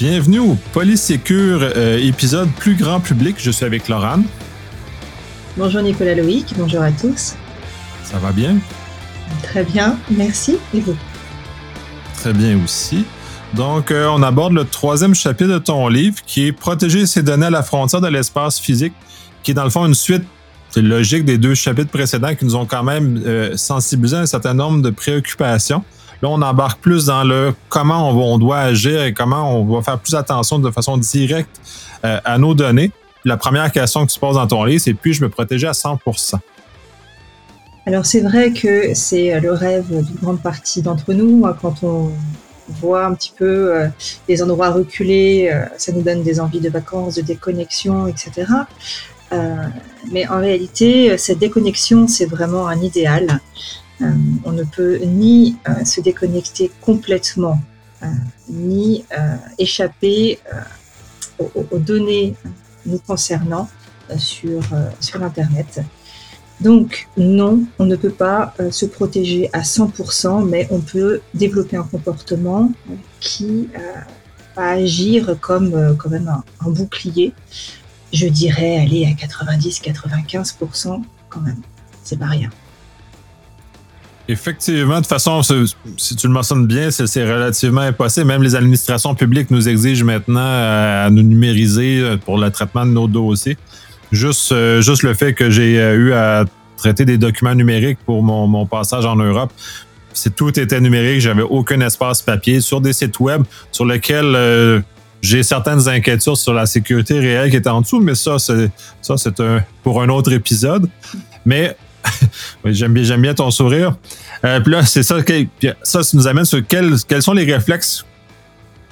Bienvenue au Polysécure euh, épisode plus grand public. Je suis avec Laurent. Bonjour Nicolas Loïc, bonjour à tous. Ça va bien? Très bien, merci. Et vous? Très bien aussi. Donc, euh, on aborde le troisième chapitre de ton livre qui est Protéger ses données à la frontière de l'espace physique, qui est dans le fond une suite logique des deux chapitres précédents qui nous ont quand même euh, sensibilisé à un certain nombre de préoccupations. Là, on embarque plus dans le comment on, doit agir et comment on va faire plus attention de façon directe euh, à nos données. La première question que tu poses dans ton livre, c'est puis-je me protéger à 100 Alors, c'est vrai que c'est euh, le rêve d'une grande partie d'entre nous. Quand on voit un petit peu euh, des endroits reculés, ça nous donne des envies de vacances, de déconnexion, etc. mais en réalité, cette déconnexion, c'est vraiment un idéal. Euh, on ne peut ni euh, se déconnecter complètement, euh, ni échapper aux, données nous concernant sur, sur Internet. Donc non, on ne peut pas se protéger à 100%, mais on peut développer un comportement qui va agir comme quand même un, bouclier. Je dirais aller à 90-95% quand même. C'est pas rien. Effectivement, de toute façon, si tu le mentionnes bien, c'est relativement impossible. Même les administrations publiques nous exigent maintenant euh, à nous numériser euh, pour le traitement de nos dossiers. Juste, euh, juste le fait que j'ai eu à traiter des documents numériques pour mon, passage en Europe, c'est tout était numérique, j'avais aucun espace papier sur des sites web sur lesquels j'ai certaines inquiétudes sur la sécurité réelle qui est en dessous, mais ça, c'est ça, c'est pour un autre épisode. Mais j'aime bien, j'aime bien ton sourire. Euh, puis là, c'est ça, ça, nous amène sur quels, quels sont les réflexes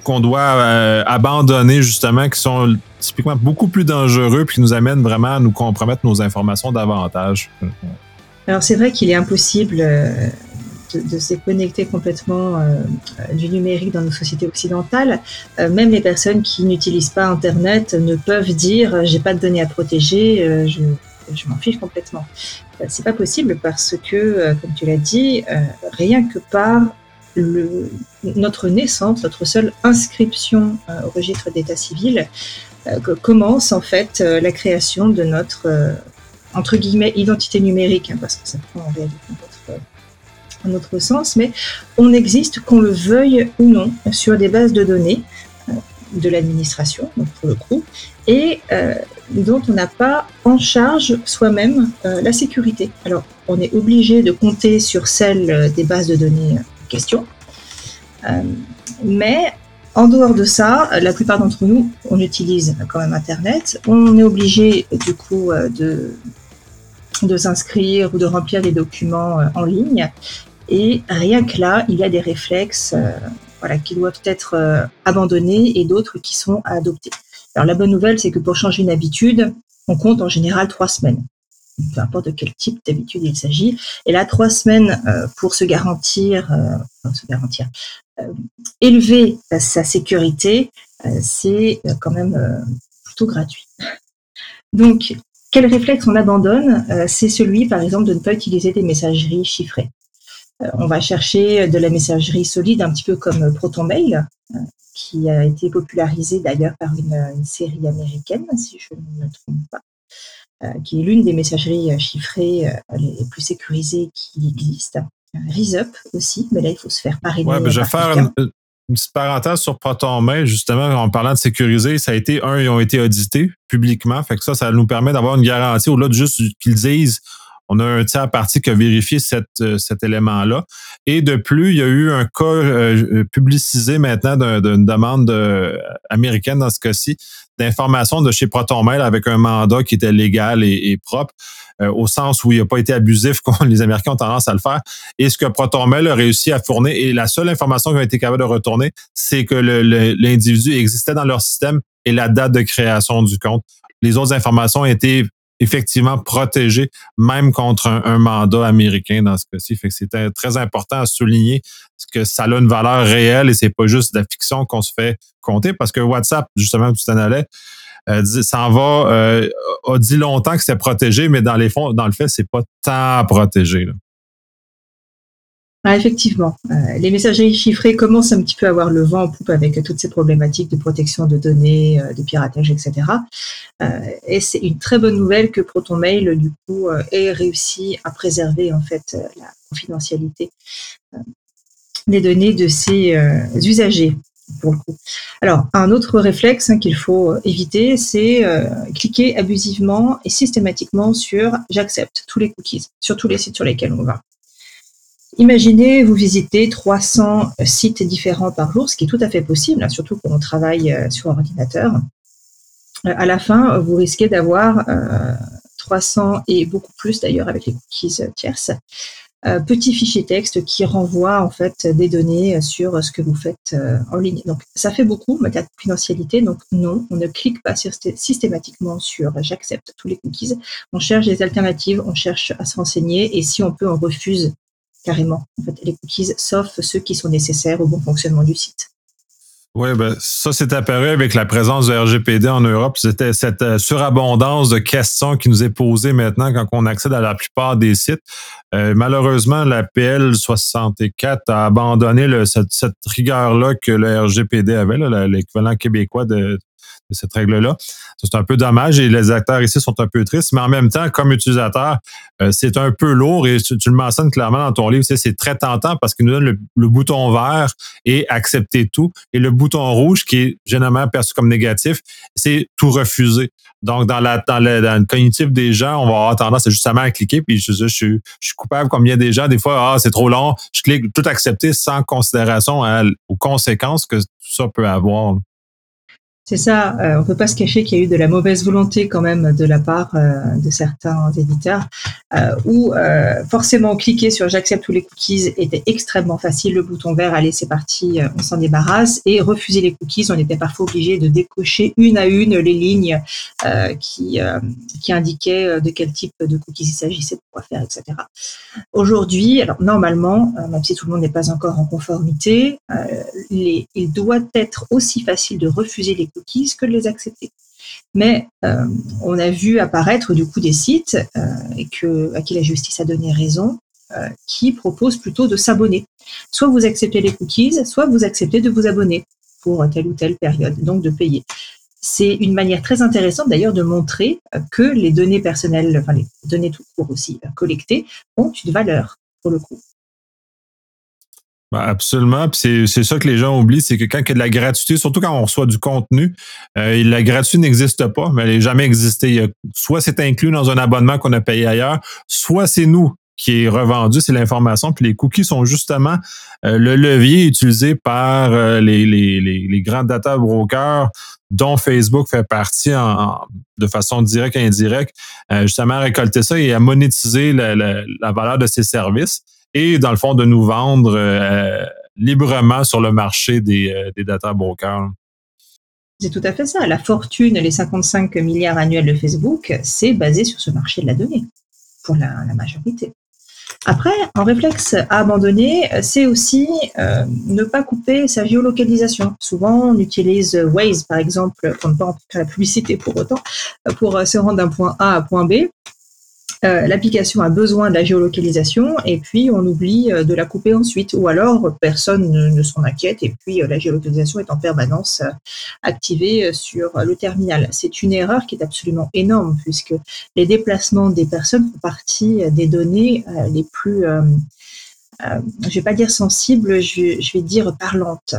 qu'on doit euh, abandonner justement, qui sont typiquement beaucoup plus dangereux, puis qui nous amènent vraiment à nous compromettre nos informations davantage. Alors c'est vrai qu'il est impossible euh, de, se connecter complètement du numérique dans nos sociétés occidentales. même les personnes qui n'utilisent pas Internet ne peuvent dire j'ai pas de données à protéger, je, je m'en fiche complètement. Euh, c'est pas possible parce que, euh, comme tu l'as dit, euh, rien que par notre naissance, notre seule inscription au registre d'état civil, commence en fait la création de notre entre guillemets identité numérique, hein, parce que ça prend en réalité un autre sens, mais on existe, qu'on le veuille ou non, sur des bases de données de l'administration, donc pour le coup, et euh, dont on n'a pas en charge soi-même euh, la sécurité. Alors, on est obligé de compter sur celle euh, des bases de données en question, mais en dehors de ça, la plupart d'entre nous, on utilise quand même Internet. On est obligé du coup de, de s'inscrire ou de remplir des documents en ligne. Et rien que là, il y a des réflexes voilà, qui doivent être euh, abandonnés et d'autres qui sont à adopter. Alors la bonne nouvelle, c'est que pour changer une habitude, on compte en général trois semaines. Peu importe de quel type d'habitude il s'agit. Et là, trois semaines euh, pour se garantir, euh, se garantir, élever sa sécurité, c'est quand même plutôt gratuit. Donc, quel réflexe on abandonne C'est celui, par exemple, de ne pas utiliser des messageries chiffrées. Euh, on va chercher de la messagerie solide, un petit peu comme ProtonMail, euh, qui a été popularisé d'ailleurs par une, série américaine, si je ne me trompe pas, euh, qui est l'une des messageries chiffrées les plus sécurisées qui existent. ReSup aussi, mais là, il faut se faire parrainer. Ouais, je vais faire une, petite parenthèse sur ProtonMail, justement, en parlant de sécuriser, ça a été, un, ils ont été audités publiquement, fait que ça, ça nous permet d'avoir une garantie au-delà de juste qu'ils disent on a un tiers parti qui a vérifié euh, cet élément-là. Et de plus, il y a eu un cas euh, publicisé maintenant d'une demande euh, américaine dans ce cas-ci d'information de chez ProtonMail avec un mandat qui était légal et, propre, au sens où il n'a pas été abusif comme les Américains ont tendance à le faire. Et ce que ProtonMail a réussi à fournir, et la seule information qu'ils ont été capables de retourner, c'est que l'individu existait dans leur système et la date de création du compte. Les autres informations étaient effectivement protégé, même contre un, mandat américain dans ce cas-ci. Fait c'était très important à souligner que ça a une valeur réelle et c'est pas juste de la fiction qu'on se fait compter parce que WhatsApp, justement, tu t'en allais, euh, ça va, euh, a dit longtemps que c'était protégé, mais dans les fonds, dans le fait, c'est pas tant protégé. Ah, effectivement, euh, les messageries chiffrées commencent un petit peu à avoir le vent en poupe avec toutes ces problématiques de protection de données, de piratage, etc. et c'est une très bonne nouvelle que ProtonMail, du coup, ait réussi à préserver en fait la confidentialité des données de ses usagers pour le coup. Alors, un autre réflexe hein, qu'il faut euh, éviter, c'est euh, cliquer abusivement et systématiquement sur j'accepte tous les cookies sur tous les sites sur lesquels on va. Imaginez, vous visitez 300 sites différents par jour, ce qui est tout à fait possible, hein, surtout quand on travaille euh, sur ordinateur. à la fin, vous risquez d'avoir 300 et beaucoup plus d'ailleurs avec les cookies tierces, euh, petit fichier texte qui renvoie en fait des données sur ce que vous faites euh, en ligne. Donc ça fait beaucoup, mais de confidentialité. Donc non, on ne clique pas systématiquement sur j'accepte tous les cookies. On cherche des alternatives, on cherche à se renseigner et si on peut, on refuse carrément en fait, les cookies, sauf ceux qui sont nécessaires au bon fonctionnement du site. Oui, ben, ça s'est apparu avec la présence du RGPD en Europe. C'était cette euh, surabondance de questions qui nous est posée maintenant quand on accède à la plupart des sites. Euh, malheureusement, la PL 64 a abandonné le, cette, rigueur-là que le RGPD avait, l'équivalent québécois de, cette règle-là. C'est un peu dommage et les acteurs ici sont un peu tristes, mais en même temps, comme utilisateur, euh, c'est un peu lourd et tu, le mentionnes clairement dans ton livre, c'est très tentant parce qu'il nous donne le, bouton vert et accepter tout et le bouton rouge qui est généralement perçu comme négatif, c'est tout refuser. Donc, dans, la, dans, le, cognitif des gens, on va avoir tendance justement à cliquer, puis je, je, je, je suis coupable des gens. Des fois, ah, c'est trop long, je clique tout accepter sans considération aux conséquences que tout ça peut avoir. C'est ça, euh, on peut pas se cacher qu'il y a eu de la mauvaise volonté quand même de la part euh, de certains éditeurs, euh, où euh, forcément cliquer sur j'accepte tous les cookies était extrêmement facile, le bouton vert, allez c'est parti, on s'en débarrasse, et refuser les cookies, on était parfois obligé de décocher une à une les lignes qui, qui indiquaient de quel type de cookies il s'agissait, de quoi faire, etc. Aujourd'hui, alors normalement, même si tout le monde n'est pas encore en conformité, les, il doit être aussi facile de refuser les cookies que de les accepter. Mais euh, on a vu apparaître du coup des sites euh, à qui la justice a donné raison, euh, qui proposent plutôt de s'abonner. Soit vous acceptez les cookies, soit vous acceptez de vous abonner pour telle ou telle période, donc de payer. C'est une manière très intéressante d'ailleurs de montrer que les données personnelles, enfin les données tout court aussi collectées, ont une valeur pour le coup. Ben absolument. c'est ça que les gens oublient, c'est que quand il y a de la gratuité, surtout quand on reçoit du contenu, euh, la gratuité n'existe pas, mais elle n'a jamais existé. soit c'est inclus dans un abonnement qu'on a payé ailleurs, soit c'est nous qui est revendu, c'est l'information. Puis les cookies sont justement euh, le levier utilisé par euh, les, les, les, grands data brokers dont Facebook fait partie en, de façon directe et indirecte, justement à récolter ça et à monétiser la, la, la valeur de ces services et dans le fond de nous vendre euh, librement sur le marché des, euh, des data brokers. C'est tout à fait ça. La fortune, les 55 milliards annuels de Facebook, c'est basé sur ce marché de la donnée, pour la, majorité. Après, en réflexe à abandonner, c'est aussi euh, ne pas couper sa géolocalisation. Souvent, on utilise Waze, par exemple, pour ne pas faire la publicité pour autant, pour se rendre d'un point A à point B. Euh, l'application a besoin de la géolocalisation et puis on oublie euh, de la couper ensuite. Ou alors personne ne, s'en inquiète et puis euh, la géolocalisation est en permanence activée sur le terminal. C'est une erreur qui est absolument énorme puisque les déplacements des personnes font partie des données les plus, je vais pas dire sensibles, je, vais dire parlantes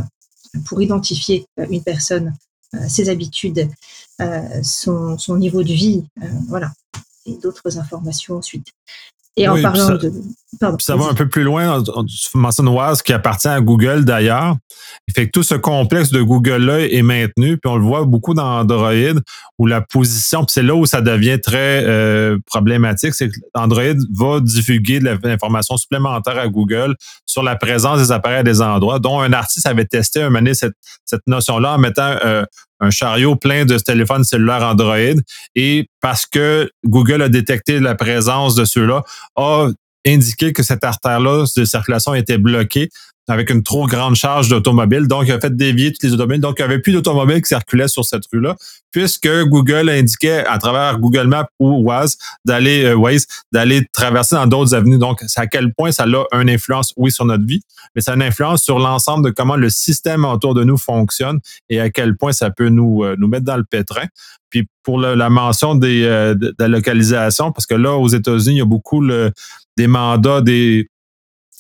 pour identifier une personne, ses habitudes, son, son, niveau de vie. voilà d'autres informations ensuite. Et en parlant de. ça va un peu plus loin. Tu mentionnes Oise qui appartient à Google d'ailleurs. Il fait que tout ce complexe de Google-là est maintenu. Puis on le voit beaucoup dans Android où la position, puis c'est là où ça devient très euh, problématique, c'est que Android va divulguer de l'information supplémentaire à Google sur la présence des appareils à des endroits, dont un artiste avait testé un moment cette, cette notion-là en mettant euh, un chariot plein de téléphones cellulaires Android et parce que Google a détecté la présence de ceux-là, a indiqué que cette artère-là de circulation était bloquée. Avec une trop grande charge d'automobiles. Donc, il a fait dévier toutes les automobiles. Donc, il n'y avait plus d'automobiles qui circulaient sur cette rue-là, puisque Google indiquait à travers Google Maps ou Waze d'aller euh, traverser dans d'autres avenues. Donc, à quel point ça a une influence, oui, sur notre vie, mais ça a une influence sur l'ensemble de comment le système autour de nous fonctionne et à quel point ça peut nous, euh, nous mettre dans le pétrin. Puis pour la mention des, euh, de, la localisation, parce que là, aux États-Unis, il y a beaucoup des mandats des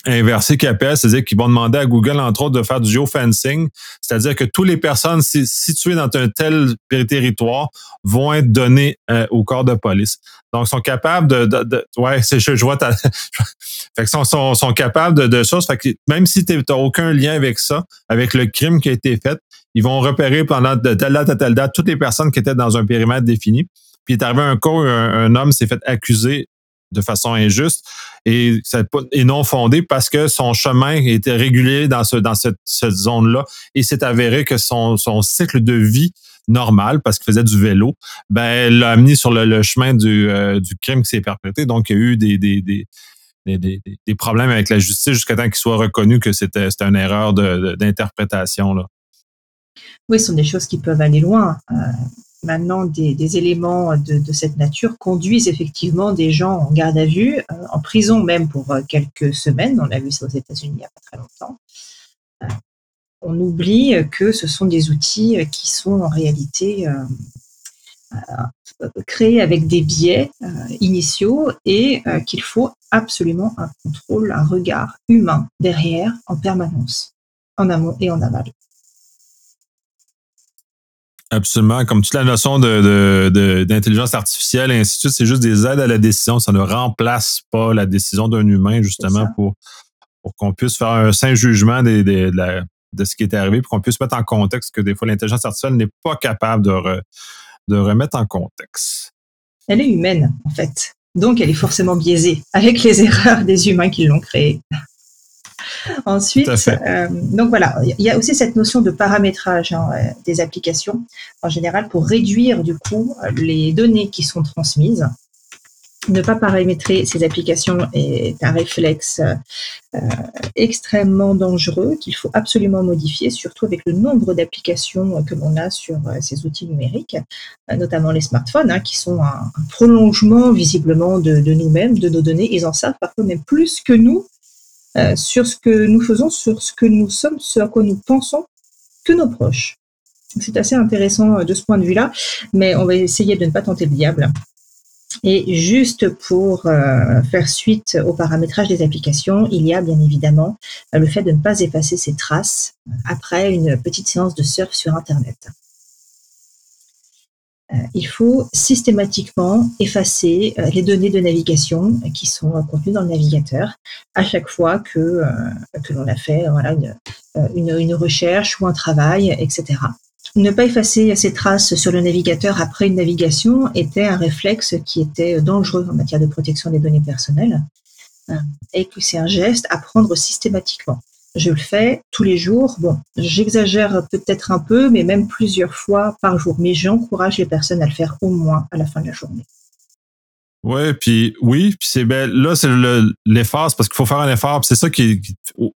qui appellent, c'est-à-dire qu'ils vont demander à Google, entre autres, de faire du geofencing, c'est-à-dire que toutes les personnes situées dans un tel territoire vont être données euh, au corps de police. Donc, sont capables de, de, ouais, c'est, je, vois ta, fait que sont, sont, sont capables de, de choses. Fait que même si tu n'as aucun lien avec ça, avec le crime qui a été fait, ils vont repérer pendant de telle date à telle date toutes les personnes qui étaient dans un périmètre défini. Puis il est arrivé un cas où un, homme s'est fait accuser de façon injuste et, non fondée parce que son chemin était régulier dans, ce, dans cette, zone-là et s'est avéré que son, son cycle de vie normal parce qu'il faisait du vélo, ben l'a amené sur le, chemin du, euh, du crime qui s'est perpétré. Donc, il y a eu des, des, des des, des, problèmes avec la justice jusqu'à temps qu'il soit reconnu que c'était une erreur d'interprétation. Oui, ce sont des choses qui peuvent aller loin. Euh, maintenant, des, éléments de, cette nature conduisent effectivement des gens en garde à vue, euh, en prison même pour euh, quelques semaines. On l'a vu ça aux États-Unis il n'y a pas très longtemps. on oublie que ce sont des outils qui sont en réalité créés avec des biais initiaux et qu'il faut absolument un contrôle, un regard humain derrière en permanence, en amont et en aval. Absolument. Comme toute la notion de, d'intelligence artificielle et ainsi de suite, c'est juste des aides à la décision. Ça ne remplace pas la décision d'un humain, justement, pour, pour qu'on puisse faire un sain jugement de, de, ce qui est arrivé, pour qu'on puisse mettre en contexte que des fois, l'intelligence artificielle n'est pas capable de, de remettre en contexte. Elle est humaine, en fait. Donc, elle est forcément biaisée avec les erreurs des humains qui l'ont créée. Ensuite, euh, donc voilà, il y a aussi cette notion de paramétrage hein, euh, des applications en général pour réduire du coup les données qui sont transmises. Ne pas paramétrer ces applications est un réflexe euh, extrêmement dangereux qu'il faut absolument modifier, surtout avec le nombre d'applications que l'on a sur ces outils numériques, notamment les smartphones, hein, qui sont un, prolongement visiblement de, de nous-mêmes, de nos données. Ils en savent parfois même plus que nous euh, sur ce que nous faisons, sur ce que nous sommes, ce à quoi nous pensons que nos proches. C'est assez intéressant euh, de ce point de vue-là, mais on va essayer de ne pas tenter le diable. Et juste pour euh, faire suite au paramétrage des applications, il y a bien évidemment le fait de ne pas effacer ses traces après une petite séance de surf sur Internet. Euh, il faut systématiquement effacer euh, les données de navigation qui sont contenues dans le navigateur à chaque fois que, euh, que l'on a fait voilà, une, une, recherche ou un travail, etc. Ne pas effacer ces traces sur le navigateur après une navigation était un réflexe qui était dangereux en matière de protection des données personnelles et que c'est un geste à prendre systématiquement je le fais tous les jours. Bon, j'exagère peut-être un peu, mais même plusieurs fois par jour. Mais j'encourage les personnes à le faire au moins à la fin de la journée. Ouais, puis oui, puis c'est ben, là c'est l'effort, parce qu'il faut faire un effort, c'est ça qui est au,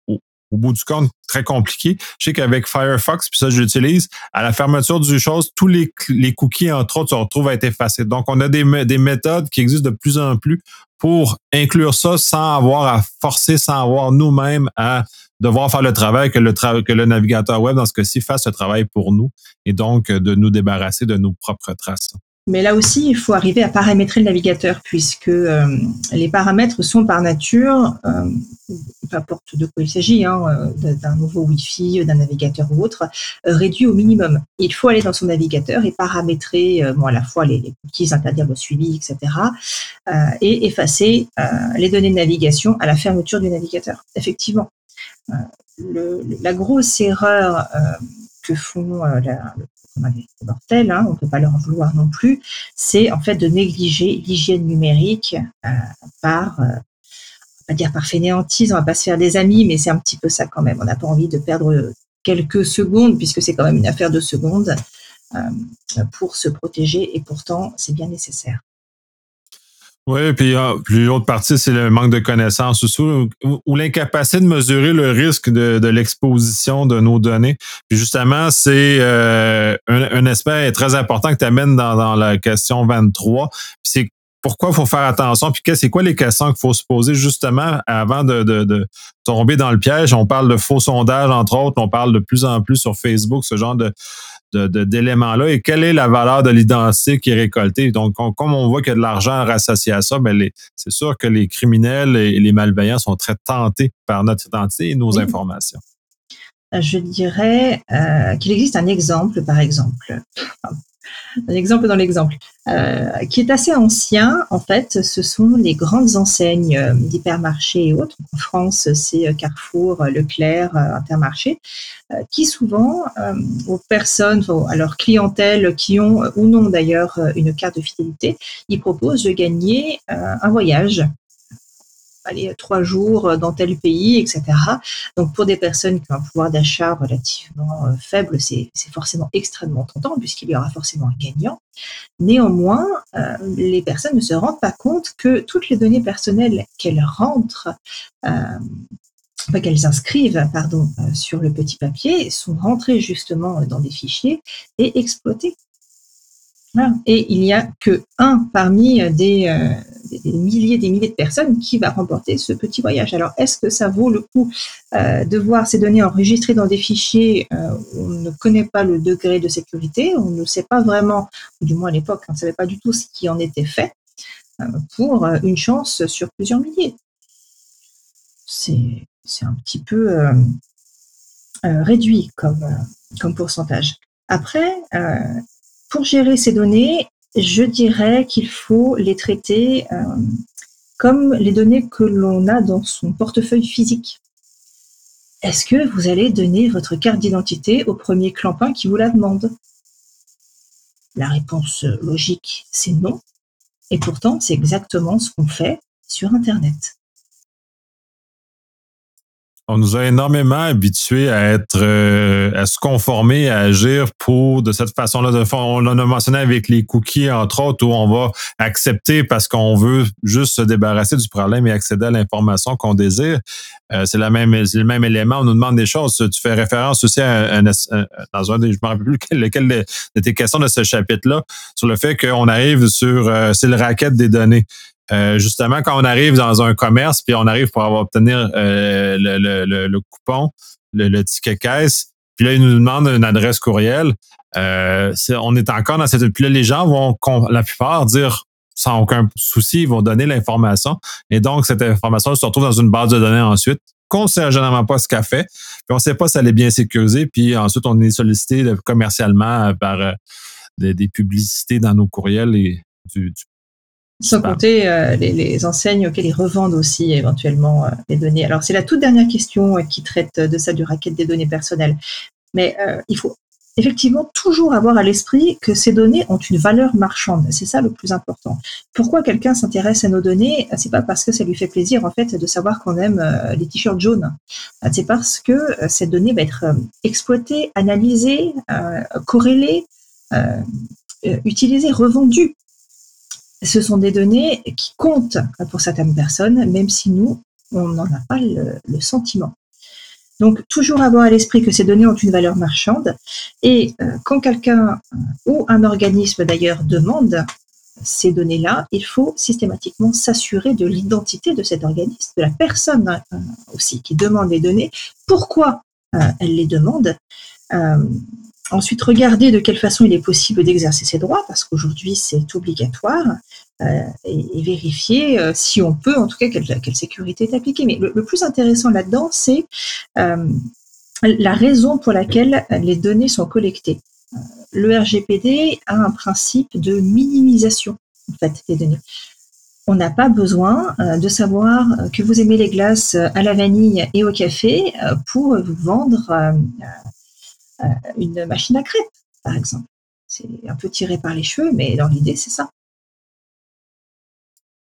bout du compte très compliqué. Je sais qu'avec Firefox, puis ça je l'utilise, à la fermeture du chose, tous les, les cookies entre autres se retrouvent à être effacés. Donc on a des, des méthodes qui existent de plus en plus pour inclure ça sans avoir à forcer, sans avoir nous-mêmes à devoir faire le travail que le, le navigateur web, dans ce cas-ci, fasse ce travail pour nous et donc euh, de nous débarrasser de nos propres traces. Mais là aussi, il faut arriver à paramétrer le navigateur puisque euh, les paramètres sont par nature, euh, peu importe de quoi il s'agit, hein, d'un nouveau Wi-Fi, d'un navigateur ou autre, réduits au minimum. Il faut aller dans son navigateur et paramétrer bon, à la fois les, les cookies, interdire le suivi, etc. et effacer les données de navigation à la fermeture du navigateur. Effectivement, la grosse erreur euh, que font euh, les mortels, hein, on ne peut pas leur vouloir non plus, c'est en fait de négliger l'hygiène numérique euh, par, on va dire par fainéantise, on va pas se faire des amis, mais c'est un petit peu ça quand même. On n'a pas envie de perdre quelques secondes, puisque c'est quand même une affaire de secondes, pour se protéger, et pourtant c'est bien nécessaire. Oui, puis, ah, l'autre partie, c'est le manque de connaissances ou, ou, l'incapacité de mesurer le risque de, de l'exposition de nos données. Puis justement, c'est euh, un, un, aspect très important que tu amènes dans, dans, la question 23. Puis c'est pourquoi il faut faire attention, puis c'est quoi les questions qu'il faut se poser justement avant de, de, de, tomber dans le piège? On parle de faux sondages, entre autres, on parle de plus en plus sur Facebook, ce genre de, d'éléments-là et quelle est la valeur de l'identité qui est récoltée. Donc, comme on voit qu'il y a de l'argent associé à ça, ben c'est sûr que les criminels et les malveillants sont très tentés par notre identité et nos informations. Je dirais euh, qu'il existe un exemple, par exemple, un exemple dans l'exemple, euh, qui est assez ancien. En fait, ce sont les grandes enseignes euh, d'hypermarchés et autres. En France, c'est euh, Carrefour, Leclerc, Intermarché, qui souvent, aux personnes, à leur clientèle qui ont ou non d'ailleurs une carte de fidélité, ils proposent de gagner un voyage aller trois jours dans tel pays, etc. Donc pour des personnes qui ont un pouvoir d'achat relativement euh, faible, c'est forcément extrêmement tentant puisqu'il y aura forcément un gagnant. Néanmoins, euh, les personnes ne se rendent pas compte que toutes les données personnelles qu'elles rentrent, euh, qu'elles inscrivent pardon, sur le petit papier sont rentrées justement dans des fichiers et exploitées. Et il n'y a que un parmi des, des, milliers des milliers de personnes qui va remporter ce petit voyage. Alors, est-ce que ça vaut le coup euh, de voir ces données enregistrées dans des fichiers euh, où on ne connaît pas le degré de sécurité, on ne sait pas vraiment, ou du moins à l'époque, on ne savait pas du tout ce qui en était fait, euh, pour une chance sur plusieurs milliers? C'est un petit peu réduit comme pourcentage. Après, pour gérer ces données, je dirais qu'il faut les traiter euh, comme les données que l'on a dans son portefeuille physique. Est-ce que vous allez donner votre carte d'identité au premier clampin qui vous la demande? La réponse logique, c'est non. Et pourtant, c'est exactement ce qu'on fait sur Internet on nous a énormément habitués à être, euh, à se conformer, à agir pour de cette façon-là. On l'a mentionné avec les cookies, entre autres, où on va accepter parce qu'on veut juste se débarrasser du problème et accéder à l'information qu'on désire. Euh, c'est la même, le même élément. On nous demande des choses. Tu fais référence aussi à, dans un des, je me rappelle plus lequel, de, tes questions de ce chapitre-là, sur le fait qu'on arrive sur, euh, c'est le racket des données. Euh, justement, quand on arrive dans un commerce, puis on arrive pour avoir obtenir euh, le, coupon, le, ticket caisse, puis là, ils nous demandent une adresse courriel. Euh, on est encore dans cette. Puis là, les gens vont, la plupart, dire sans aucun souci, ils vont donner l'information. Et donc, cette information se retrouve dans une base de données ensuite qu'on ne sait généralement pas ce qu'elle fait. Puis on ne sait pas si elle est bien sécurisée. Puis ensuite, on est sollicité commercialement par des, publicités dans nos courriels et du, du sans compter euh, les, enseignes auxquelles ils revendent aussi éventuellement euh, les données. Alors c'est la toute dernière question euh, qui traite de ça, du racket des données personnelles. Mais il faut effectivement toujours avoir à l'esprit que ces données ont une valeur marchande. C'est ça le plus important. Pourquoi quelqu'un s'intéresse à nos données C'est pas parce que ça lui fait plaisir en fait de savoir qu'on aime les t-shirts jaunes. C'est parce que cette donnée va être exploitée, analysée, corrélée, utilisée, revendue ce sont des données qui comptent pour certaines personnes, même si nous, on n'en a pas le, sentiment. Donc, toujours avoir à l'esprit que ces données ont une valeur marchande. Et euh, quand quelqu'un euh, ou un organisme d'ailleurs demande ces données-là, il faut systématiquement s'assurer de l'identité de cet organisme, de la personne euh, aussi qui demande les données, pourquoi elle les demande? Ensuite, regarder de quelle façon il est possible d'exercer ses droits, parce qu'aujourd'hui c'est obligatoire, euh, et, vérifier euh, si on peut, en tout cas, quelle, sécurité est appliquée. Mais le, plus intéressant là-dedans, c'est euh, la raison pour laquelle les données sont collectées. Le RGPD a un principe de minimisation des données. On n'a pas besoin de savoir que vous aimez les glaces à la vanille et au café pour vous vendre une machine à crêpes, par exemple. C'est un peu tiré par les cheveux, mais dans l'idée, c'est ça.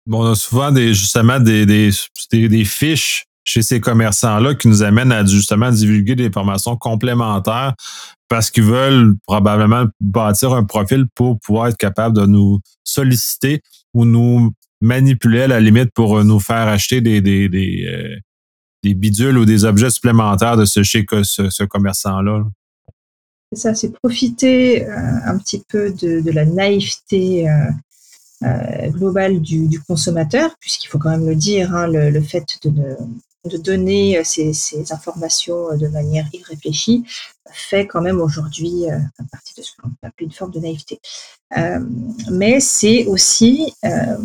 Bon, on a souvent des, justement des, des, des, fiches chez ces commerçants-là qui nous amènent à justement divulguer des informations complémentaires parce qu'ils veulent probablement bâtir un profil pour pouvoir être capable de nous solliciter ou nous manipulait à la limite pour nous faire acheter des, des, des, des bidules ou des objets supplémentaires de ce chez ce, ce commerçant-là. Ça, c'est profiter un petit peu de, la naïveté euh, globale du, consommateur, puisqu'il faut quand même le dire, hein, le, fait de, donner euh, ces, informations euh, de manière irréfléchie fait quand même aujourd'hui euh, partie de ce qu'on appeler une forme de naïveté. Euh, mais c'est aussi euh,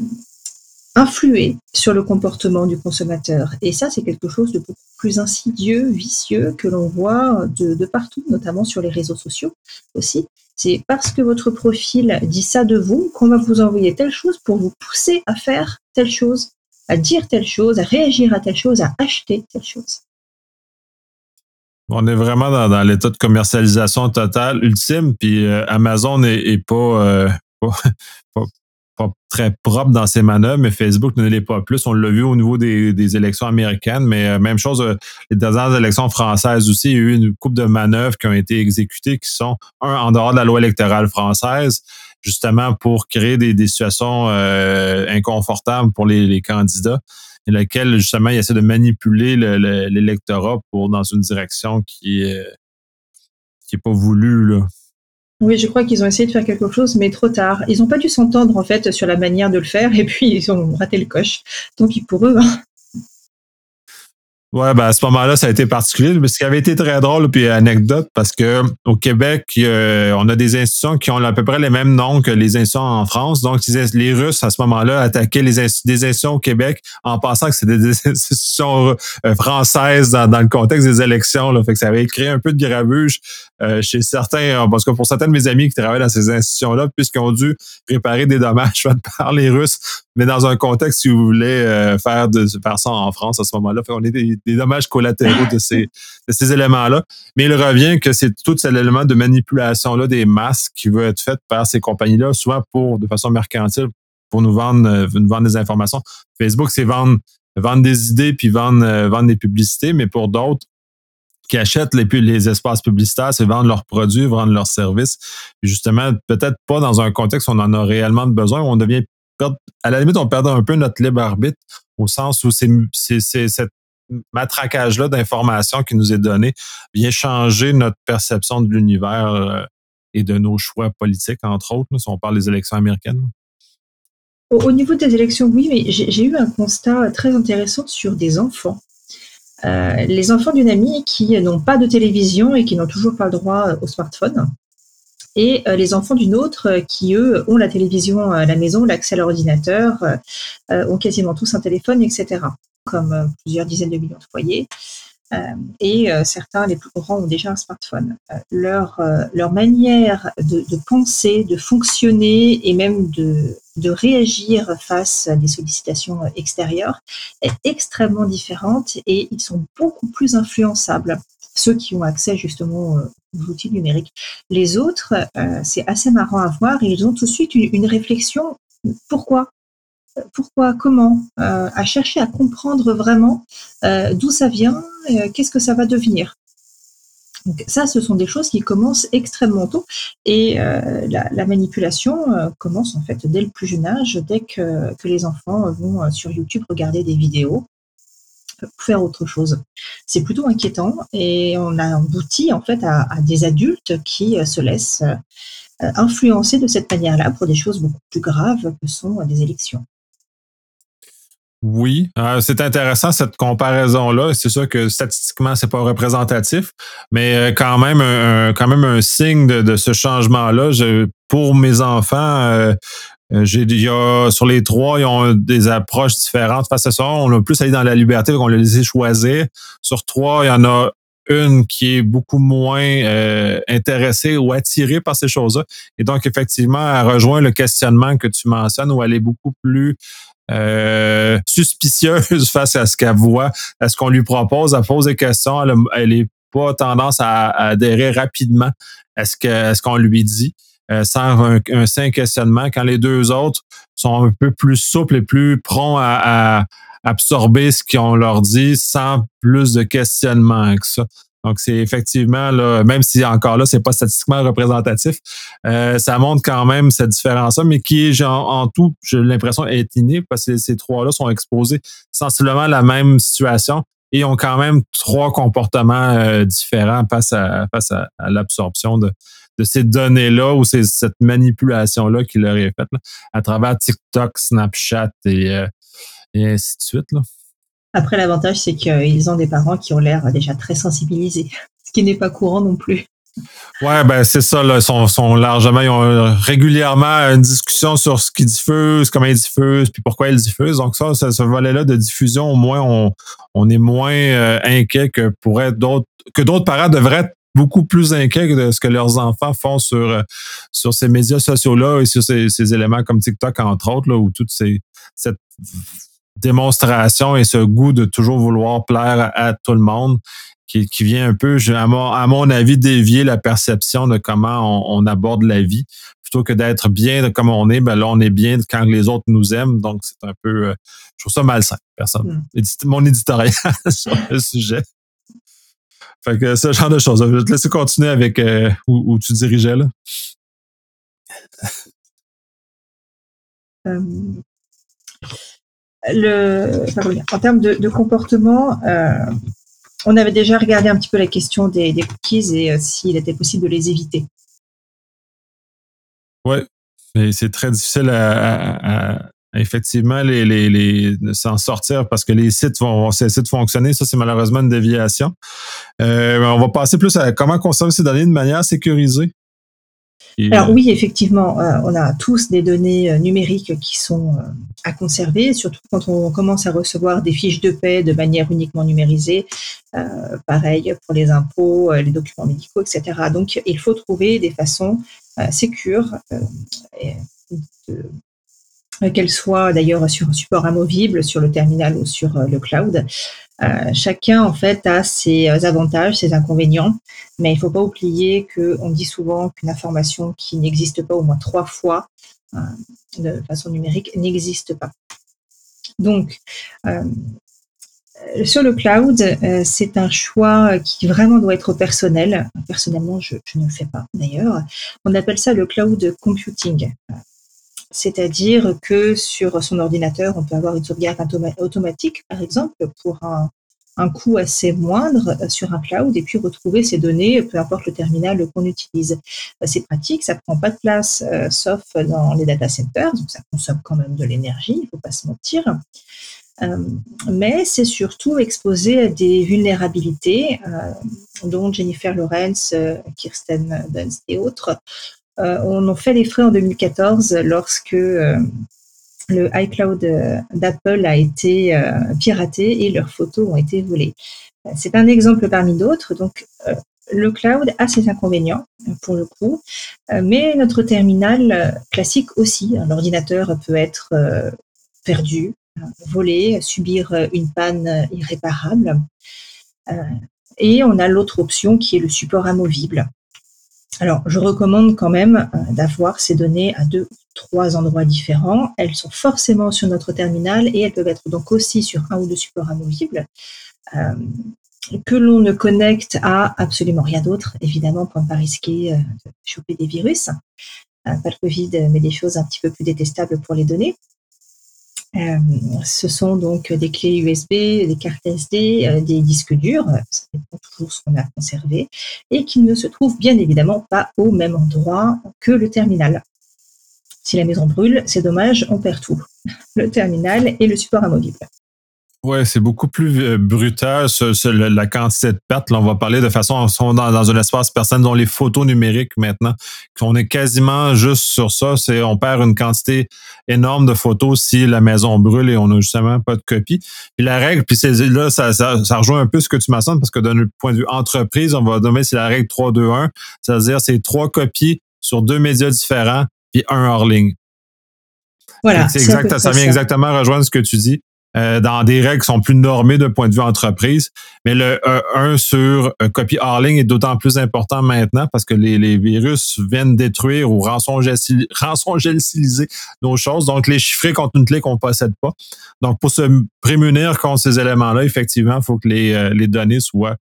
influer sur le comportement du consommateur. Et ça, c'est quelque chose de beaucoup plus insidieux, vicieux, que l'on voit de, partout, notamment sur les réseaux sociaux aussi. C'est parce que votre profil dit ça de vous qu'on va vous envoyer telle chose pour vous pousser à faire telle chose, à dire telle chose, à réagir à telle chose, à acheter telle chose. On est vraiment dans, l'état de commercialisation totale ultime, puis euh, Amazon est, est pas, euh, pas très propre dans ses manœuvres, mais Facebook ne l'est pas plus. On l'a vu au niveau des, élections américaines, mais euh, même chose, euh, les dernières élections françaises aussi, il y a eu une coupe de manœuvres qui ont été exécutées qui sont, un, en dehors de la loi électorale française, justement pour créer des, situations euh, inconfortables pour les, candidats et laquelle justement il essaie de manipuler l'électorat pour dans une direction qui est qui est pas voulue. Oui, je crois qu'ils ont essayé de faire quelque chose, mais trop tard. Ils n'ont pas dû s'entendre en fait sur la manière de le faire, et puis ils ont raté le coche. Donc pour eux, hein. Ouais, ben à ce moment-là, ça a été particulier. Mais ce qui avait été très drôle, puis anecdote, parce que au Québec, on a des institutions qui ont à peu près les mêmes noms que les institutions en France. Donc, les Russes, à ce moment-là, attaquaient les des institutions au Québec en pensant que c'était des institutions euh, françaises dans, le contexte des élections. Fait que ça avait créé un peu de gravuge euh, chez certains, euh, parce que pour certains de mes amis qui travaillent dans ces institutions-là, puisqu'ils ont dû réparer des dommages par les Russes, mais dans un contexte, si vous voulez, euh, faire, de, faire ça en France à ce moment-là. on est des, des, dommages collatéraux de ces, de ces éléments-là. Mais il revient que c'est tout cet élément de manipulation-là des masques qui veut être fait par ces compagnies-là, souvent pour, de façon mercantile, pour nous vendre, nous vendre des informations. Facebook, c'est vendre, vendre des idées puis vendre, vendre des publicités, mais pour d'autres, qui achètent les, espaces publicitaires, c'est vendre leurs produits, vendre leurs services. justement, peut-être pas dans un contexte où on en a réellement besoin, où on devient à la limite, on perd un peu notre libre arbitre au sens où c'est, cette matraquage-là d'informations qui nous est donné vient changer notre perception de l'univers euh, et de nos choix politiques, entre autres, si on parle des élections américaines. Au, au niveau des élections, oui, mais j'ai, j'ai eu un constat très intéressant sur des enfants. Euh, les enfants d'une amie qui n'ont pas de télévision et qui n'ont toujours pas le droit au smartphone, et euh, les enfants d'une autre euh, qui, eux, ont la télévision à la maison, l'accès à l'ordinateur, ont quasiment tous un téléphone, etc., comme plusieurs dizaines de millions de foyers. Euh, et euh, certains, les plus grands, ont déjà un smartphone. Euh, leur, leur manière de, de, penser, de fonctionner et même de, de réagir face à des sollicitations extérieures est extrêmement différente et ils sont beaucoup plus influençables ceux qui ont accès justement aux outils numériques. Les autres, euh, c'est assez marrant à voir, ils ont tout de suite une, une réflexion. Pourquoi? Pourquoi, comment, euh, à chercher à comprendre vraiment euh, d'où ça vient, euh, qu'est-ce que ça va devenir. Donc ça, ce sont des choses qui commencent extrêmement tôt et la, la, manipulation commence en fait dès le plus jeune âge, dès que, les enfants vont sur YouTube regarder des vidéos faire autre chose. C'est plutôt inquiétant et on a abouti en fait à des adultes qui se laissent influencer de cette manière-là pour des choses beaucoup plus graves que sont des élections. Oui, euh, c'est intéressant cette comparaison-là. C'est sûr que statistiquement, c'est pas représentatif, mais euh, quand même un, quand même un signe de, ce changement-là. Pour mes enfants, euh, j'ai déjà sur les trois, ils ont des approches différentes face à ça. On a plus allé dans la liberté, on les laissé choisir. Sur trois, il y en a une qui est beaucoup moins intéressée ou attirée par ces choses-là. Et donc, effectivement, elle rejoint le questionnement que tu mentionnes où elle est beaucoup plus euh, suspicieuse face à ce qu'elle voit, à ce qu'on lui propose, elle pose des questions, elle, elle est pas tendance à, adhérer rapidement à ce ce qu'on lui dit. Euh, sans un, un sain questionnement, quand les deux autres sont un peu plus souples et plus prompts à, à absorber ce qu'on leur dit sans plus de questionnement que ça. Donc, c'est effectivement, là, même si encore là, c'est pas statistiquement représentatif, euh, ça montre quand même cette différence-là, mais qui est en, tout, j'ai l'impression, est innée parce que ces trois-là sont exposés sensiblement à la même situation et ont quand même trois comportements euh, différents face à, l'absorption de, ces données-là ou cette manipulation-là qui leur est faite à travers TikTok, Snapchat et, euh, ainsi de suite. Là. Après, l'avantage, c'est qu'ils ont des parents qui ont l'air déjà très sensibilisés, ce qui n'est pas courant non plus. Ouais, ben c'est ça, là. Ils sont, largement, ils ont régulièrement une discussion sur ce qu'ils diffusent, comment ils diffusent, puis pourquoi ils diffusent. Donc, ça, ce volet-là de diffusion, au moins, on, on est moins euh, inquiet que pourrait d'autres que d'autres parents devraient être beaucoup plus inquiets de ce que leurs enfants font sur, euh, sur ces médias sociaux-là et sur ces, ces, éléments comme TikTok, entre autres, là, où toute ces, cette démonstration et ce goût de toujours vouloir plaire à, tout le monde qui, qui, vient un peu, à mon, à mon avis, dévier la perception de comment on, aborde la vie. Plutôt que d'être bien comme on est, ben là, on est bien quand les autres nous aiment. Donc, c'est un peu, euh, je trouve ça malsain, personne. Hmm. Mon éditorial sur le sujet. Fait que ce genre de choses. Je vais te laisser continuer avec euh, où, tu dirigeais là. Euh, en termes de, comportement, euh, on avait déjà regardé un petit peu la question des, cookies et euh, s'il était possible de les éviter. Oui, c'est très difficile à, effectivement les, s'en sortir parce que les sites vont, cesser de fonctionner. Ça, c'est malheureusement une déviation. Euh, on va passer plus à comment conserver ces données de manière sécurisée. Alors oui, effectivement, euh, on a tous des données euh, numériques qui sont euh, à conserver, surtout quand on commence à recevoir des fiches de paie de manière uniquement numérisée. pareil pour les impôts, les documents médicaux, etc. Donc il faut trouver des façons sécures qu'elles soient d'ailleurs sur un support amovible, sur le terminal ou sur le cloud, euh, chacun, en fait, a ses euh, avantages, ses inconvénients, mais il ne faut pas oublier qu'on dit souvent qu'une information qui n'existe pas au moins trois fois euh, de façon numérique n'existe pas. Donc, sur le cloud, c'est un choix qui vraiment doit être personnel. Personnellement, je, je ne le fais pas d'ailleurs. On appelle ça le cloud computing c'est-à-dire que sur son ordinateur, on peut avoir une sauvegarde automatique, par exemple, pour un, coût assez moindre euh, sur un cloud et puis retrouver ces données, peu importe le terminal qu'on utilise. Euh, c'est pratique, ça prend pas de place, euh, sauf dans les data centers, donc ça consomme quand même de l'énergie, il faut pas se mentir. mais c'est surtout exposé à des vulnérabilités dont Jennifer Lawrence, Kirsten Dunst et autres on en fait les frais en 2014 lorsque euh, le iCloud euh, d'Apple a été piraté et leurs photos ont été volées. C'est un exemple parmi d'autres. Donc, le cloud a ses inconvénients pour le coup, mais notre terminal classique aussi. L'ordinateur peut être perdu, volé, subir une panne irréparable. Et on a l'autre option qui est le support amovible. Alors, je recommande quand même euh, d'avoir ces données à deux, trois endroits différents. Elles sont forcément sur notre terminal et elles peuvent être donc aussi sur un ou deux supports amovibles. Euh, que l'on ne connecte à absolument rien d'autre, évidemment, pour ne pas risquer euh, de choper des virus. pas le Covid, mais des choses un petit peu plus détestables pour les données. Euh, ce sont donc des clés USB, des cartes SD, euh, des disques durs, ça dépend toujours ce qu'on a conservé, et qui ne se trouvent bien évidemment pas au même endroit que le terminal. Si la maison brûle, c'est dommage, on perd tout, le terminal et le support amovible. Oui, c'est beaucoup plus euh, brutal la quantité de pertes. Là, on va parler de façon, on dans, dans un espace personne dont les photos numériques maintenant, qu'on est quasiment juste sur ça. C'est on perd une quantité énorme de photos si la maison brûle et on n'a justement pas de copie. Puis la règle, puis c'est là, ça, ça, rejoint un peu ce que tu mentionnes parce que d'un point de vue entreprise, on va donner c'est la règle 3-2-1, c'est-à-dire c'est trois copies sur deux médias différents puis un hors ligne. Voilà. C'est exact, ça vient exactement rejoindre ce que tu dis. Euh, dans des règles qui sont plus normées d'un point de vue entreprise. Mais le 1 sur copie hors ligne est d'autant plus important maintenant parce que les, virus viennent détruire ou rançongeliser nos choses. Donc, les chiffrer contre une clé qu'on ne possède pas. Donc, pour se prémunir contre ces éléments-là, effectivement, il faut que les, euh, les données soient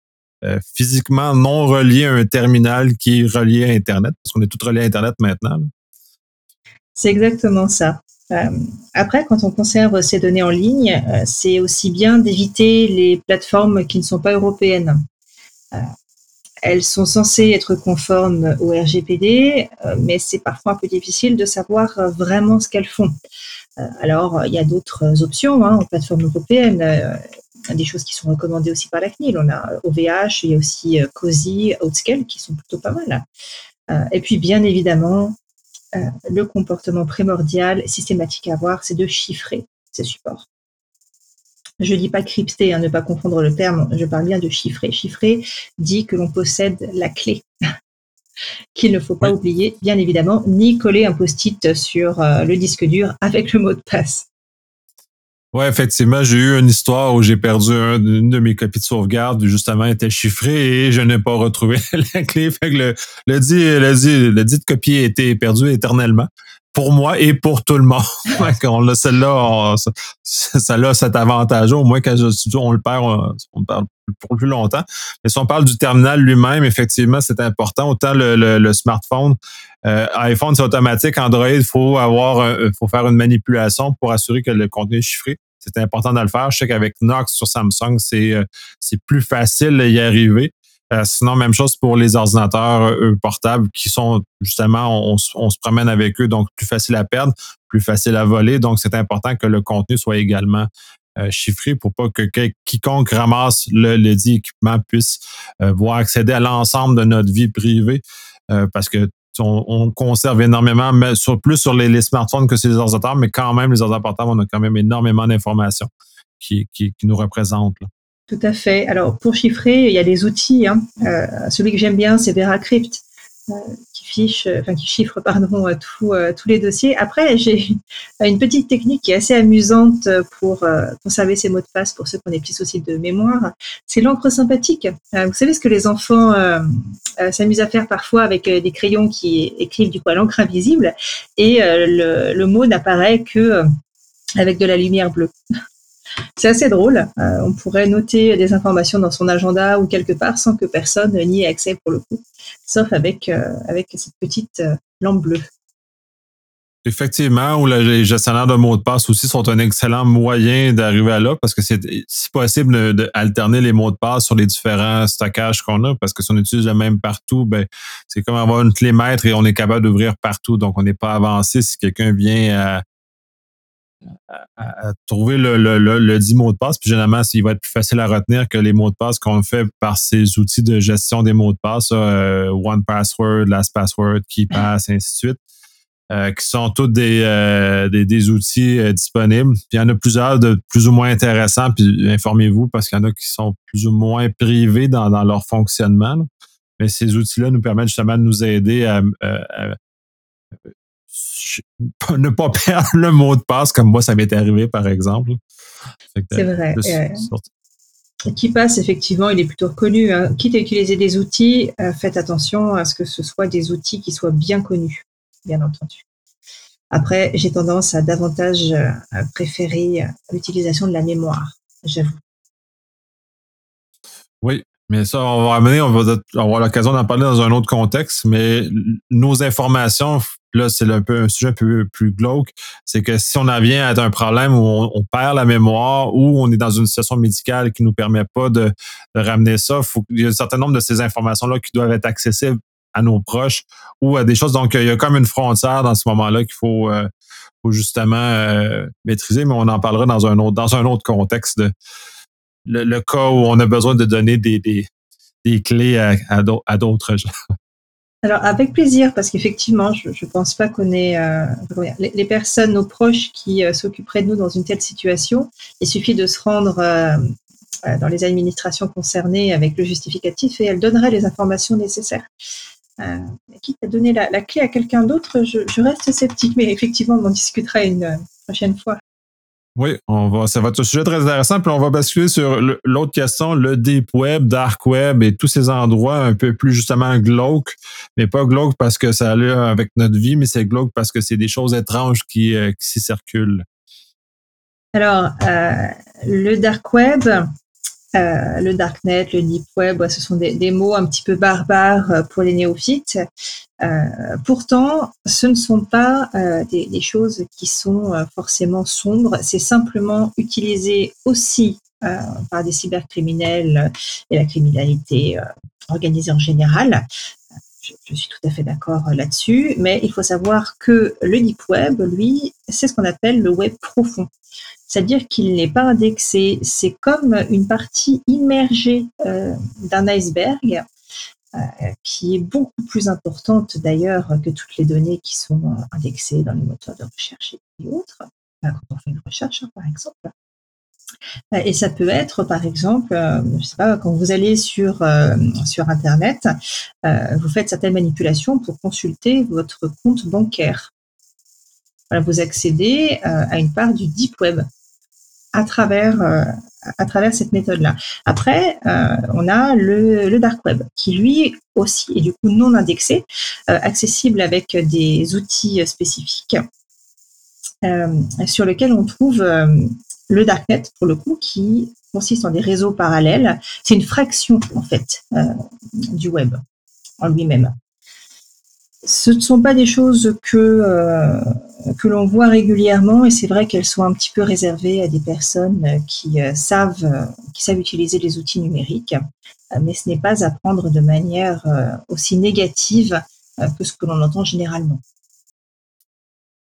physiquement non relié à un terminal qui est relié à Internet, parce qu'on est tout relié à Internet maintenant. C'est exactement ça. Après, quand on conserve ces données en ligne, c'est aussi bien d'éviter les plateformes qui ne sont pas européennes. Elles sont censées être conformes au RGPD, euh, mais c'est parfois un peu difficile de savoir euh, vraiment ce qu'elles font. Euh, alors, il y a d'autres options hein, en plateforme des choses qui sont recommandées aussi par la CNIL. On a OVH, il y a aussi COSI, Outscale qui sont plutôt pas mal. et puis, bien évidemment, le comportement primordial, systématique à avoir, c'est de chiffrer ces supports. Je ne dis pas crypter, hein, ne pas confondre le terme, je parle bien de chiffrer. Chiffrer dit que l'on possède la clé, qu'il ne faut pas oublier, bien évidemment, ni coller un post-it sur euh, le disque dur avec le mot de passe. Oui, effectivement, j'ai eu une histoire où j'ai perdu une de mes copies de sauvegarde, justement, était chiffrée et je n'ai pas retrouvé la clé. Fait que le, dit, le dit, le dit copie a été perdu éternellement pour moi et pour tout le monde. on a celle-là, ça, a cet avantage. Au moins, quand je, on le perd, on, le perd pour plus longtemps. Mais si on parle du terminal lui-même, effectivement, c'est important. Autant le, smartphone, euh, iPhone, c'est automatique. Android, il faut avoir, faut faire une manipulation pour assurer que le contenu est chiffré. C'est important de le faire. Je sais qu'avec Knox sur Samsung, c'est euh, c'est plus facile d'y arriver. Euh, sinon, même chose pour les ordinateurs euh, portables qui sont justement, on, se promène avec eux, donc plus facile à perdre, plus facile à voler. Donc, c'est important que le contenu soit également euh, chiffré pour pas que, quiconque ramasse le, dit équipement puisse voir accéder à l'ensemble de notre vie privée. parce que on, conserve énormément, mais sur, plus sur les, smartphones que sur les ordinateurs, mais quand même, les ordinateurs portables, on a quand même énormément d'informations qui, qui, nous représentent. Tout à fait. Alors, pour chiffrer, il y a des outils. Hein. Euh, celui que j'aime bien, c'est VeraCrypt, euh, qui, fiche, enfin, qui chiffre pardon, euh, tous les dossiers. Après, j'ai une petite technique qui est assez amusante pour conserver ces mots de passe pour ceux qui ont des petits soucis de mémoire. C'est l'encre sympathique. vous savez ce que les enfants s'amusent à faire parfois avec des crayons qui écrivent du coup à l'encre invisible et le, le mot n'apparaît que avec de la lumière bleue. C'est assez drôle. Euh, on pourrait noter des informations dans son agenda ou quelque part sans que personne n'y ait accès pour le coup, sauf avec, euh, avec cette petite euh, lampe bleue. Effectivement, ou les gestionnaires de mots de passe aussi sont un excellent moyen d'arriver à là parce que c'est si possible d'alterner les mots de passe sur les différents stockages qu'on a parce que si on utilise le même partout, ben c'est comme avoir une clé maître et on est capable d'ouvrir partout. Donc, on n'est pas avancé si quelqu'un vient à à, trouver le, le, le, dit mot de passe. Puis généralement, il va être plus facile à retenir que les mots de passe qu'on fait par ces outils de gestion des mots de passe, euh, One Password, Last Password, KeyPass, ainsi de suite. Euh, qui sont tous des, euh, des, outils disponibles. Puis il y en a plusieurs de plus ou moins intéressants, puis informez-vous parce qu'il y en a qui sont plus ou moins privés dans, dans leur fonctionnement. Mais ces outils-là nous permettent justement de nous aider à ne pas perdre le mot de passe comme moi, ça m'est arrivé, par exemple. C'est vrai. qui passe, effectivement, il est plutôt reconnu. Hein. Quitte à utiliser des outils, euh, faites attention à ce que ce soit des outils qui soient bien connus, bien entendu. Après, j'ai tendance à davantage euh, préférer l'utilisation de la mémoire, j'avoue. Oui, mais ça, on va ramener, on va avoir l'occasion d'en parler dans un autre contexte, mais nos informations, là, c'est un peu un sujet un peu plus glauque, c'est que si on en vient à un problème où on, perd la mémoire ou on est dans une situation médicale qui nous permet pas de, ramener ça, il y a un certain nombre de ces informations-là qui doivent être accessibles à nos proches ou à des choses. Donc, il y a comme une frontière dans ce moment-là qu'il faut, euh, faut justement euh, maîtriser, mais on en parlera dans un autre, dans un autre contexte de, le, cas où on a besoin de donner des, des, clés à, à d'autres gens. Alors, avec plaisir, parce qu'effectivement, je ne pense pas qu'on ait euh, les, personnes, nos proches qui euh, s'occuperaient de nous dans une telle situation. Il suffit de se rendre euh, dans les administrations concernées avec le justificatif et elles donneraient les informations nécessaires. quitte à donner la, clé à quelqu'un d'autre, je, je, reste sceptique, mais effectivement, on en discutera une prochaine fois. Oui, on va, ça va être un sujet très intéressant. Puis on va basculer sur l'autre question, le deep web, dark web et tous ces endroits un peu plus justement glauques, mais pas glauques parce que ça a avec notre vie, mais c'est glauque parce que c'est des choses étranges qui, euh, qui s'y circulent. Alors, euh, le dark web, Euh, le darknet, le deep web, ce sont des, mots un petit peu barbares euh, pour les néophytes. Euh, pourtant, ce ne sont pas des, choses qui sont forcément sombres. C'est simplement utilisé aussi par des cybercriminels et la criminalité organisée en général. Je, suis tout à fait d'accord là-dessus, mais il faut savoir que le deep web, lui, c'est ce qu'on appelle le web profond c'est-à-dire qu'il n'est pas indexé. C'est comme une partie immergée euh, d'un iceberg, euh, qui est beaucoup plus importante d'ailleurs que toutes les données qui sont euh, indexées dans les moteurs de recherche et autres, quand on fait une recherche hein, par exemple. Et ça peut être, par exemple, je sais pas, quand vous allez sur, sur Internet, vous faites certaines manipulations pour consulter votre compte bancaire. vous accédez à une part du deep web à travers, euh, à travers cette méthode-là. Après, euh, on a le, dark web qui lui aussi est du coup non indexé, euh, accessible avec des outils spécifiques sur lesquels on trouve le darknet pour le coup qui consiste en des réseaux parallèles. C'est une fraction en fait du web en lui-même ce ne sont pas des choses que, euh, que l'on voit régulièrement et c'est vrai qu'elles sont un petit peu réservées à des personnes qui, euh, savent, qui savent utiliser les outils numériques, mais ce n'est pas à prendre de manière euh, aussi négative que ce que l'on entend généralement.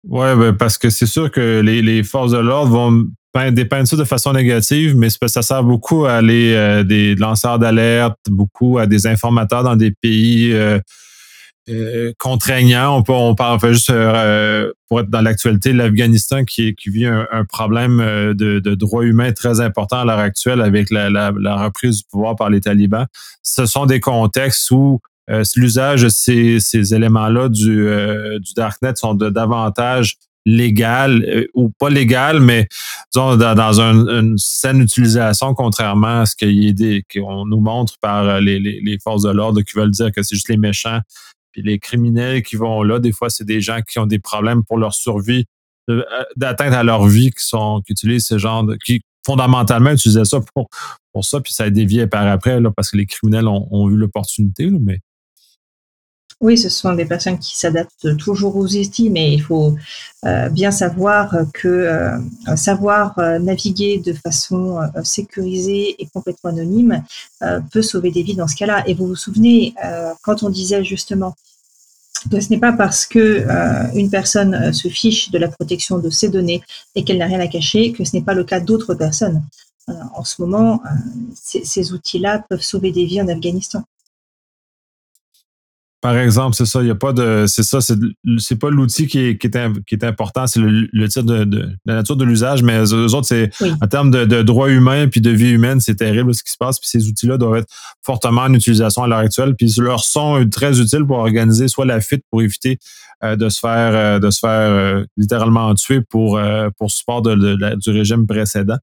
Oui, ben parce que c'est sûr que les forces de l'ordre vont dépeindre ça de façon négative, mais ça sert beaucoup à aller des lanceurs d'alerte, beaucoup à des informateurs dans des pays euh, contraignant. On, peut, on parle juste euh, pour être dans l'actualité, l'Afghanistan qui, vit un, problème euh, de, de, droits humains très important à l'heure actuelle avec la, reprise du pouvoir par les talibans. Ce sont des contextes où l'usage de ces, ces éléments-là du, du darknet sont de davantage légal ou pas légal, mais disons, dans, une saine utilisation, contrairement à ce qu'on nous montre par les, les, forces de l'ordre qui veulent dire que c'est juste les méchants les criminels qui vont là, des fois, c'est des gens qui ont des problèmes pour leur survie, euh, d'atteindre à leur vie, qui sont, qui utilisent ce genre de, qui fondamentalement utilisaient ça pour, pour ça, puis ça a dévié par après, là, parce que les criminels ont, eu l'opportunité, mais. Oui, ce sont des personnes qui s'adaptent toujours aux outils, mais il faut euh, bien savoir que euh, savoir naviguer de façon sécurisée et complètement anonyme peut sauver des vies dans ce cas-là. Et vous vous souvenez, quand on disait justement que ce n'est pas parce que euh, une personne euh, se fiche de la protection de ses données et qu'elle n'a rien à cacher que ce n'est pas le cas d'autres personnes. Euh, en ce moment, ces outils-là peuvent sauver des vies en Afghanistan. Par exemple, c'est ça, il n'y a pas de. C'est ça, c'est pas l'outil qui est, qui, est, qui est important, c'est le, le titre de, la nature de l'usage, mais eux autres, c'est en termes de, de, droits humains puis de vie humaine, c'est terrible ce qui se passe. Puis ces outils-là doivent être fortement en utilisation à l'heure actuelle. Puis ils leur sont très utiles pour organiser soit la fuite pour éviter euh, de se faire euh, de se faire euh, littéralement tuer pour, pour support de, du régime précédent.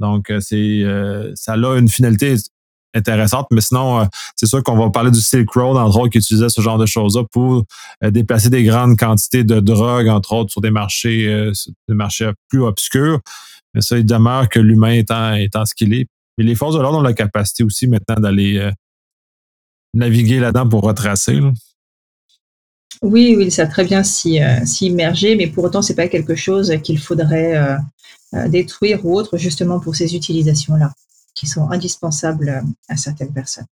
Donc, c'est ça a une finalité intéressante. Mais sinon, euh, c'est sûr qu'on va parler du Silk Road, entre autres, qui utilisait ce genre de choses-là pour euh, déplacer des grandes quantités de drogue, entre autres, sur des marchés, euh, plus obscurs. Mais ça, il demeure que l'humain étant, étant ce qu'il est. Mais les forces de l'ordre ont la capacité aussi maintenant d'aller naviguer là-dedans pour retracer. Oui, oui, ça très bien s'y immerger, mais pour autant, c'est pas quelque chose qu'il faudrait détruire ou autre, justement pour ces utilisations-là qui sont indispensables à certaines personnes.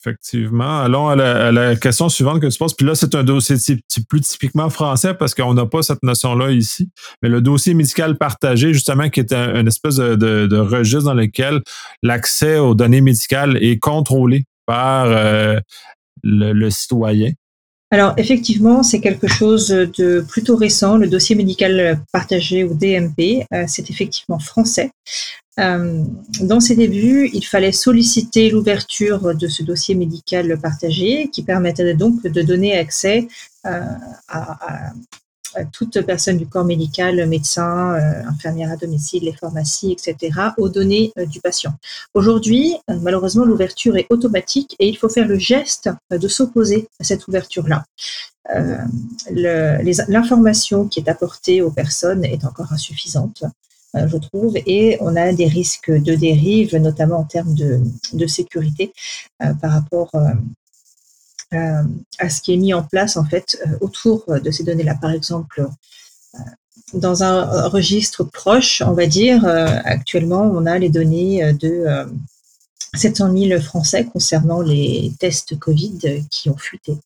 Effectivement. Allons à la, question suivante que tu poses. Puis là, c'est un dossier plus typiquement français parce qu'on n'a pas cette notion-là ici. Mais le dossier médical partagé, justement, qui est un, une espèce de, registre dans lequel l'accès aux données médicales est contrôlé par euh, le, citoyen. Alors effectivement, c'est quelque chose de plutôt récent. Le dossier médical partagé ou DMP, euh, c'est effectivement français. Euh, dans ses débuts, il fallait solliciter l'ouverture de ce dossier médical partagé qui permettait donc de donner accès euh, à, toute personne du corps médical, médecin, euh, infirmière à domicile, les pharmacies, etc., aux données du patient. Aujourd'hui, malheureusement, l'ouverture est automatique et il faut faire le geste de s'opposer à cette ouverture-là. L'information qui est apportée aux personnes est encore insuffisante. Je trouve, et on a des risques de dérive, notamment en termes de, sécurité par rapport à ce qui est mis en place en fait autour de ces données-là. Par exemple, dans un registre proche, on va dire, actuellement, on a les données de 700 000 Français concernant les tests Covid qui ont fuité.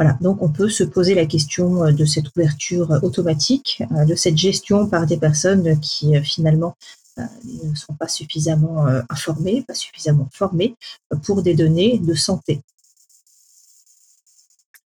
Voilà, donc on peut se poser la question euh, de cette ouverture automatique, euh, de cette gestion par des personnes qui euh, finalement ne sont pas suffisamment informées, pas suffisamment formées pour des données de santé.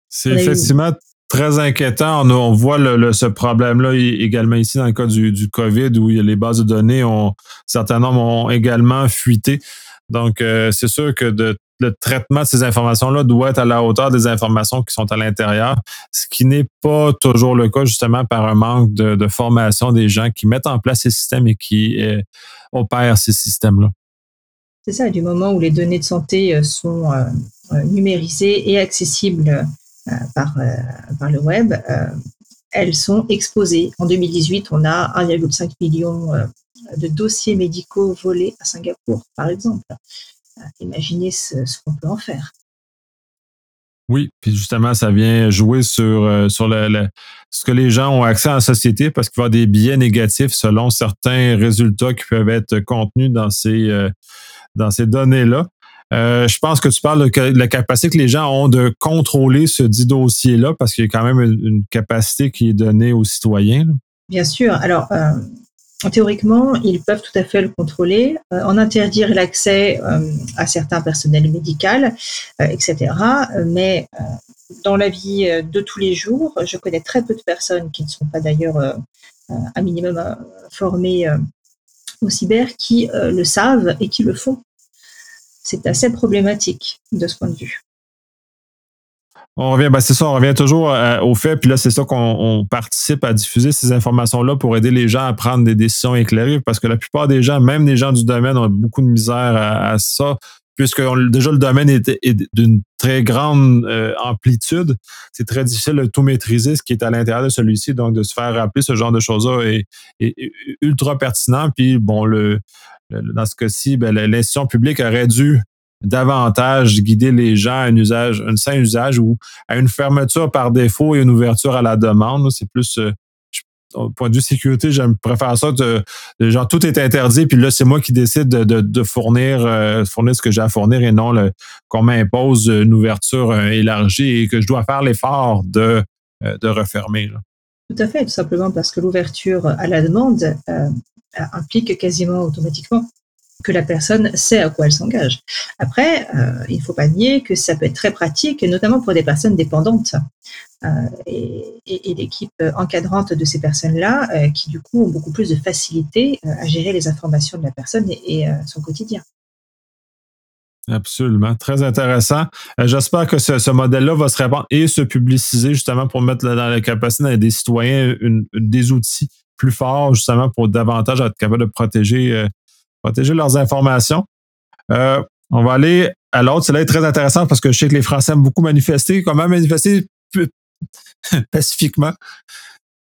C'est effectivement très inquiétant. On, voit ce problème-là également ici dans le cas du, du, COVID où les bases de données ont, certains nombres ont également fuité. Donc, c'est sûr que de le traitement de ces informations-là doit être à la hauteur des informations qui sont à l'intérieur, ce qui n'est pas toujours le cas justement par un manque de, formation des gens qui mettent en place ces systèmes et qui euh, opèrent ces systèmes-là. C'est ça, du moment où les données de santé euh, sont euh, numérisées et accessibles par, par le web, elles sont exposées. En 2018, on a 1,5 million de dossiers médicaux volés à Singapour, par exemple imaginer ce, qu'on peut en faire. Oui, puis justement, ça vient jouer sur, euh, sur le, ce que les gens ont accès à la société parce qu'il va y avoir des biais négatifs selon certains résultats qui peuvent être contenus dans ces, euh, dans ces données-là. Euh, je pense que tu parles de la capacité que les gens ont de contrôler ce dit dossier-là parce qu'il y a quand même une, capacité qui est donnée aux citoyens. Bien sûr. Alors, théoriquement, ils peuvent tout à fait le contrôler, euh, en interdire l'accès euh, à certains personnels médicaux, euh, etc. Mais dans la vie de tous les jours, je connais très peu de personnes qui ne sont pas d'ailleurs un minimum formées au cyber qui le savent et qui le font. C'est assez problématique de ce point de vue. On revient, ben c'est ça, on revient toujours euh, au fait, puis là, c'est ça qu'on participe à diffuser ces informations-là pour aider les gens à prendre des décisions éclairées, parce que la plupart des gens, même les gens du domaine, ont beaucoup de misère à, ça, puisque déjà le domaine est, d'une très grande euh, amplitude. C'est très difficile de tout maîtriser, ce qui est à l'intérieur de celui-ci, donc de se faire rappeler ce genre de choses-là est, ultra pertinent. Puis bon, le, dans ce cas-ci, ben, l'institution publique aurait dû davantage guider les gens à un usage, un sain usage ou à une fermeture par défaut et une ouverture à la demande. C'est plus euh, point de vue sécurité, je préfère ça de, genre tout est interdit, puis là, c'est moi qui décide de, fournir, euh, fournir ce que j'ai à fournir et non qu'on m'impose une ouverture euh, élargie et que je dois faire l'effort de, de refermer. Tout à fait, tout simplement parce que l'ouverture à la demande implique quasiment automatiquement que la personne sait à quoi elle s'engage. Après, euh, il ne faut pas nier que ça peut être très pratique, notamment pour des personnes dépendantes. Euh, et, l'équipe encadrante de ces personnes-là, euh, qui du coup ont beaucoup plus de facilité à gérer les informations de la personne et, son quotidien. Absolument. Très intéressant. J'espère que ce, modèle-là va se répandre et se publiciser justement pour mettre dans la capacité des citoyens des outils plus forts justement pour davantage être capable de protéger protéger leurs informations. Euh, on va aller à l'autre. C'est là très intéressant parce que je sais que les Français aiment beaucoup manifester. Comment manifester pacifiquement?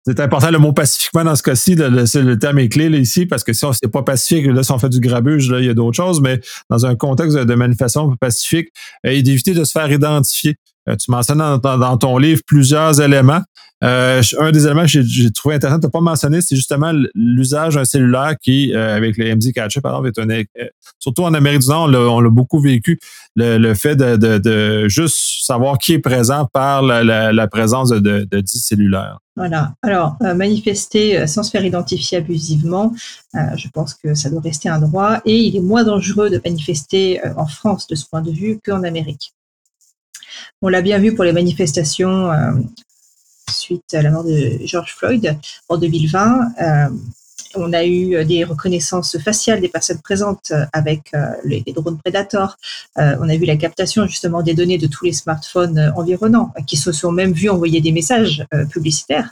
C'est important le mot pacifiquement dans ce cas-ci. Le, le, terme est clé ici parce que si on c'est pas pacifique, là, si on fait du grabuge, là, il y a d'autres choses, mais dans un contexte de, manifestation pacifique, euh, et d'éviter de se faire identifier. Euh, tu mentionnes dans, ton livre plusieurs éléments. Euh, un des éléments que j'ai trouvé intéressant de ne pas mentionner, c'est justement l'usage d'un cellulaire qui, euh, avec le MZ Catcher, par exemple, est un, surtout en Amérique du Nord, on l'a beaucoup vécu, le, fait de, juste savoir qui est présent par la, présence de, de, 10 cellulaires. Voilà. Alors, manifester sans se faire identifier abusivement, je pense que ça doit rester un droit et il est moins dangereux de manifester en France de ce point de vue qu'en Amérique. On l'a bien vu pour les manifestations euh, suite à la mort de George Floyd en 2020. Euh, on a eu des reconnaissances faciales des personnes présentes avec euh, les, drones Predator. on a vu la captation justement des données de tous les smartphones environnants qui se sont même vus envoyer des messages publicitaires.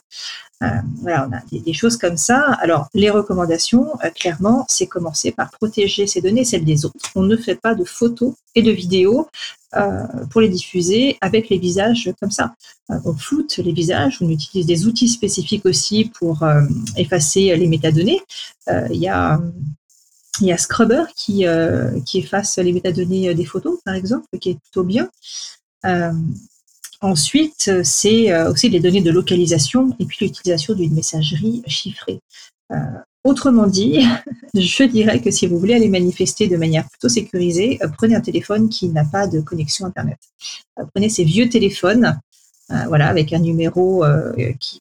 voilà, on a des, choses comme ça. Alors, les recommandations, clairement, c'est commencer par protéger ces données, celles des autres. On ne fait pas de photos et de vidéos pour les diffuser avec les visages comme ça. on floute les visages, on utilise des outils spécifiques aussi pour effacer les métadonnées. Il y a il Scrubber qui, euh, qui efface les métadonnées euh, des photos, par exemple, qui est plutôt bien. Euh, ensuite, c'est aussi les données de localisation et puis l'utilisation d'une messagerie chiffrée. autrement dit, je dirais que si vous voulez aller manifester de manière plutôt sécurisée, prenez un téléphone qui n'a pas de connexion Internet. prenez ces vieux téléphones euh, voilà, avec un numéro euh,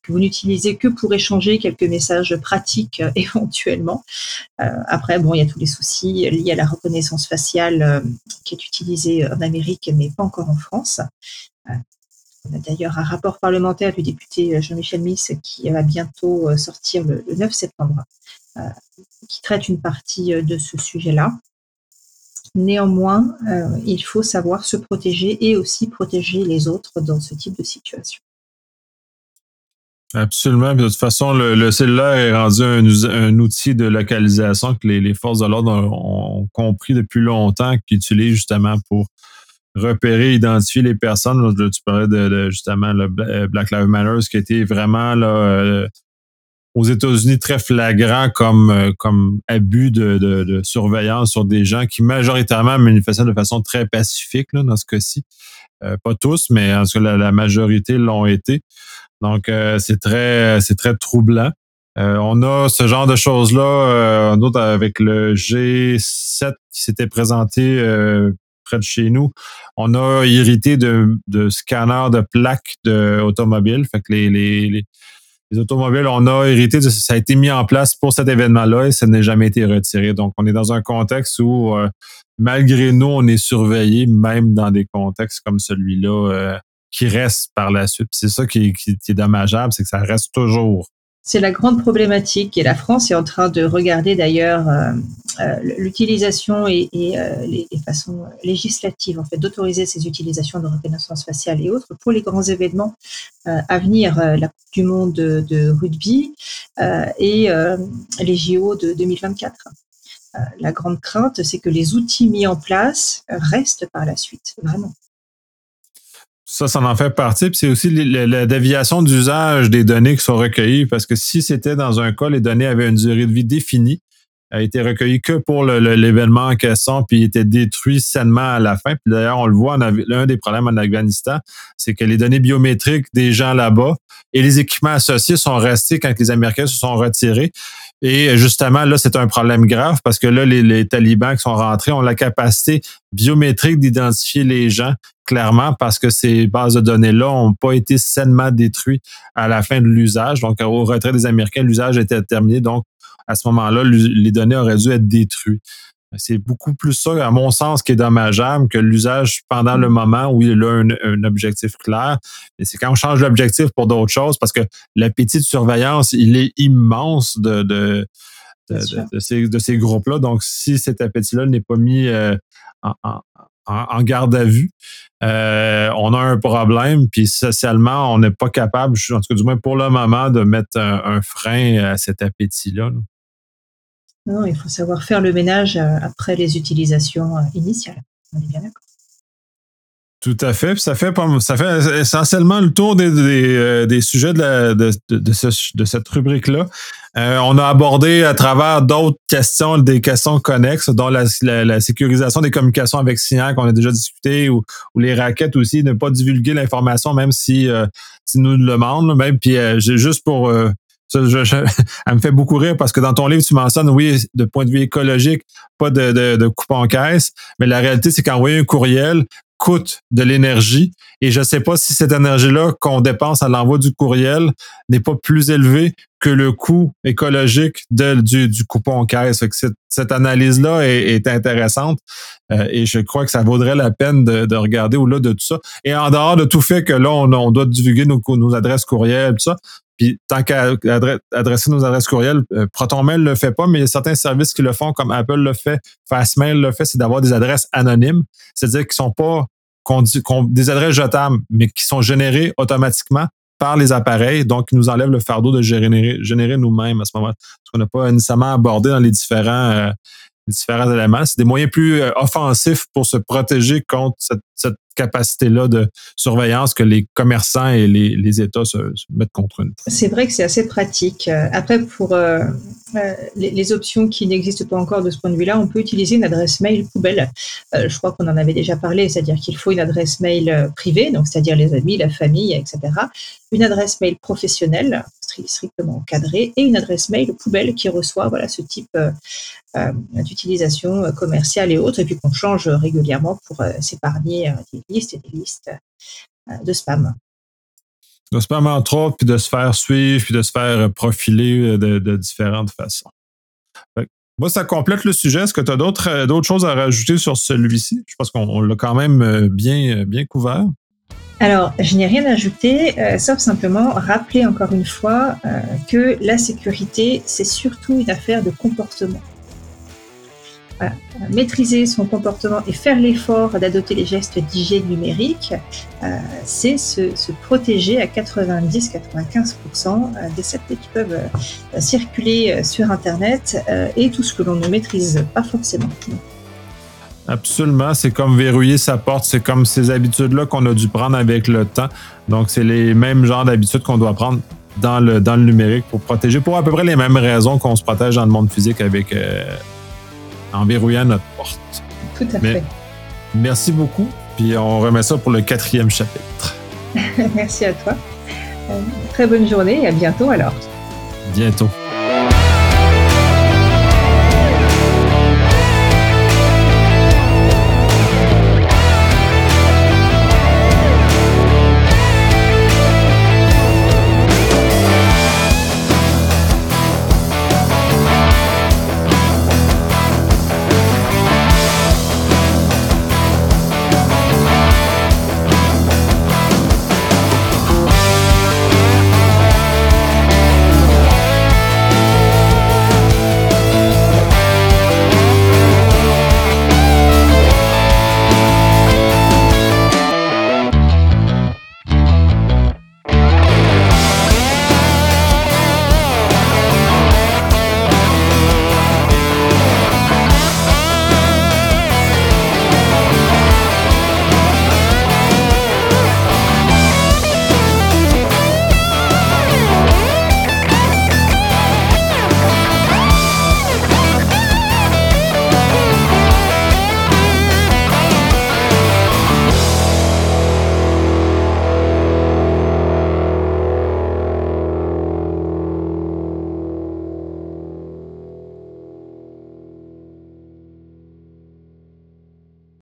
que vous n'utilisez que pour échanger quelques messages pratiques euh, éventuellement. après, bon, il y a tous les soucis liés à la reconnaissance faciale qui est utilisée en Amérique, mais pas encore en France. On a d'ailleurs un rapport parlementaire du député Jean-Michel Miss qui va bientôt sortir le 9 septembre, qui traite une partie de ce sujet-là. Néanmoins, euh, il faut savoir se protéger et aussi protéger les autres dans ce type de situation. Absolument. De toute façon, le, cellulaire est rendu un, outil de localisation que les, forces de l'ordre ont, compris depuis longtemps, qu'ils utilisent justement pour repérer, identifier les personnes. tu parlais de, justement le Black Lives Matter, qui était vraiment là, euh, aux États-Unis très flagrant comme, euh, comme abus de, de, surveillance sur des gens qui majoritairement manifestaient de façon très pacifique là, dans ce cas-ci. Euh, pas tous, mais en tout cas, la, majorité l'ont été. Donc, euh, c'est très, c'est très troublant. on a ce genre de choses-là, d'autres avec le G7 qui s'était présenté près de chez nous. On a hérité de, de scanners de plaques d'automobiles. Fait que les, les les automobiles, on a hérité de ça a été mis en place pour cet événement-là et ça n'a jamais été retiré. Donc, on est dans un contexte où, euh, malgré nous, on est surveillé, même dans des contextes comme celui-là, euh, qui reste par la suite. C'est ça qui est dommageable, c'est que ça reste toujours. C'est la grande problématique et la France est en train de regarder d'ailleurs euh, euh, l'utilisation et, euh, les, façons législatives en fait d'autoriser ces utilisations de reconnaissance faciale et autres pour les grands événements à venir, la Coupe du Monde de, rugby et les JO de 2024. la grande crainte, c'est que les outils mis en place restent par la suite, vraiment. Ça, ça en fait partie. Puis c'est aussi la, déviation d'usage des données qui sont recueillies, parce que si c'était dans un cas, les données avaient une durée de vie définie, a été recueilli que pour l'événement en question, puis était détruit sainement à la fin. Puis d'ailleurs, on le voit, l'un des problèmes en Afghanistan, c'est que les données biométriques des gens là-bas et les équipements associés sont restés quand les Américains se sont retirés. Et justement, là, c'est un problème grave parce que là, les, talibans qui sont rentrés ont la capacité biométrique d'identifier les gens clairement parce que ces bases de données-là n'ont pas été sainement détruites à la fin de l'usage. Donc, au retrait des Américains, l'usage était terminé. Donc, à ce moment-là, les données auraient dû être détruites. C'est beaucoup plus ça, à mon sens, qui est dommageable que l'usage pendant le moment où il a un, objectif clair. Et c'est quand on change l'objectif pour d'autres choses, parce que l'appétit de surveillance, il est immense de, de, de, ces, groupes-là. Donc, si cet appétit-là n'est pas mis euh, en, garde à vue, euh, on a un problème, puis socialement, on n'est pas capable, en tout cas du moins pour le moment, de mettre un, frein à cet appétit-là. là non, il faut savoir faire le ménage euh, après les utilisations euh, initiales. On est bien d'accord. Tout à fait. ça fait, essentiellement le tour des, euh, sujets de, cette rubrique-là. on a abordé à travers d'autres questions, des questions connexes, dont la, sécurisation des communications avec Signal qu'on a déjà discuté, ou, les raquettes aussi, ne pas divulguer l'information, même si, si nous le demandent. Même puis juste pour je, elle me fait beaucoup rire parce que dans ton livre, tu mentionnes, oui, de point de vue écologique, pas de, coupe en caisse, mais la réalité, c'est qu'envoyer un courriel coûte de l'énergie et je ne sais pas si cette énergie-là qu'on dépense à l'envoi du courriel n'est pas plus élevée que le coût écologique de, du, du coupon caisse. cette, cette analyse-là est, intéressante euh, et je crois que ça vaudrait la peine de, de regarder au-delà de tout ça. Et en dehors de tout fait que là, on, on doit divulguer nos, nos adresses courriel, tout ça, puis tant qu'à adresser nos adresses courriels, euh, ProtonMail ne le fait pas, mais il y a certains services qui le font, comme Apple le fait, Fastmail le fait, c'est d'avoir des adresses anonymes, c'est-à-dire qui sont pas des adresses jetables, mais qui sont générées automatiquement par les appareils, donc qui nous enlève le fardeau de générer, nous-mêmes à ce moment-là. Ce qu'on n'a pas nécessairement abordé dans les différents, euh, différents éléments. C'est des moyens plus euh, offensifs pour se protéger contre cette, capacité-là de surveillance que les commerçants et les, États se, mettent contre nous. C'est vrai que c'est assez pratique. Euh, après, pour euh, les, options qui n'existent pas encore de ce point de vue-là, on peut utiliser une adresse mail poubelle. Je crois qu'on en avait déjà parlé, c'est-à-dire qu'il faut une adresse mail privée, donc c'est-à-dire les amis, la famille, etc. Une adresse mail professionnelle, strictement encadrée, et une adresse mail poubelle qui reçoit voilà, ce type d'utilisation commerciale et autres, et puis qu'on change régulièrement pour s'épargner des listes et des listes de spam de spam entre autres, puis de se faire suivre, puis de se faire profiler de, de différentes façons. Moi, ça complète le sujet. Est-ce que tu as d'autres, d'autres choses à rajouter sur celui-ci? Je pense qu'on l'a quand même bien, bien couvert. Alors, je n'ai rien ajouté, euh, sauf simplement rappeler encore une fois euh, que la sécurité, c'est surtout une affaire de comportement. Maîtriser son comportement et faire l'effort d'adopter les gestes d'hygiène numérique, euh, c'est se, protéger à 90-95% des satellites qui peuvent euh, circuler sur Internet euh, et tout ce que l'on ne maîtrise pas forcément. Absolument, c'est comme verrouiller sa porte, c'est comme ces habitudes-là qu'on a dû prendre avec le temps. Donc, c'est les mêmes genres d'habitudes qu'on doit prendre dans le, dans le numérique pour protéger, pour à peu près les mêmes raisons qu'on se protège dans le monde physique avec euh, en verrouillant notre porte. Tout à Mais, fait. Merci beaucoup. Puis on remet ça pour le quatrième chapitre. merci à toi. Euh, très bonne journée et à bientôt alors. Bientôt.